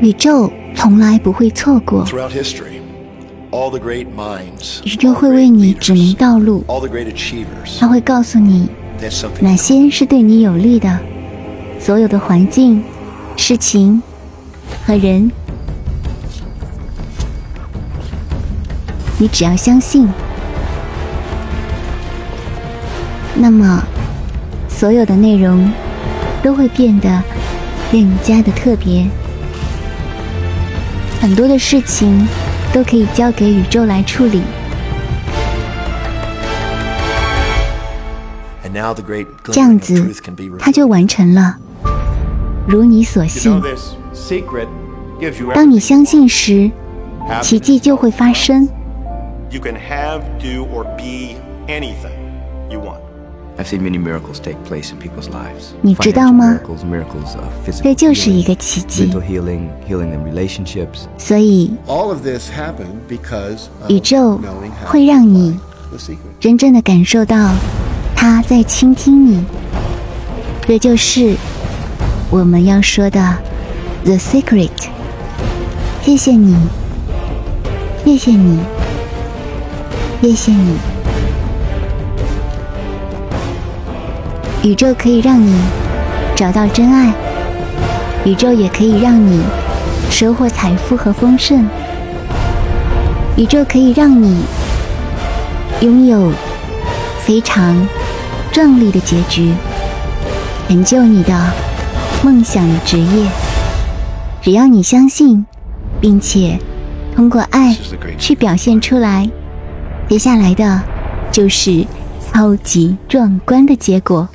宇宙从来不会错过，宇宙会为你指明道路，它会告诉你哪些是对你有利的，所有的环境、事情和人。你只要相信，那么所有的内容都会变得更加的特别。很多的事情都可以交给宇宙来处理。这样子，他就完成了，如你所信。当你相信时，奇迹就会发生。You can have, do, or be anything you want. 你知道吗？Financial miracles, miracles of physical 这就是一 healing, 个奇迹。mental healing, healing in relationships. 所以，All of this happened because 宇宙会让你.真正的感受到他在倾听你。这就是我们要说的 The Secret。谢谢你，谢谢你，谢谢你。宇宙可以让你找到真爱，宇宙也可以让你收获财富和丰盛，宇宙可以让你拥有非常壮丽的结局，成就你的梦想的职业。只要你相信，并且通过爱去表现出来，接下来的就是超级壮观的结果。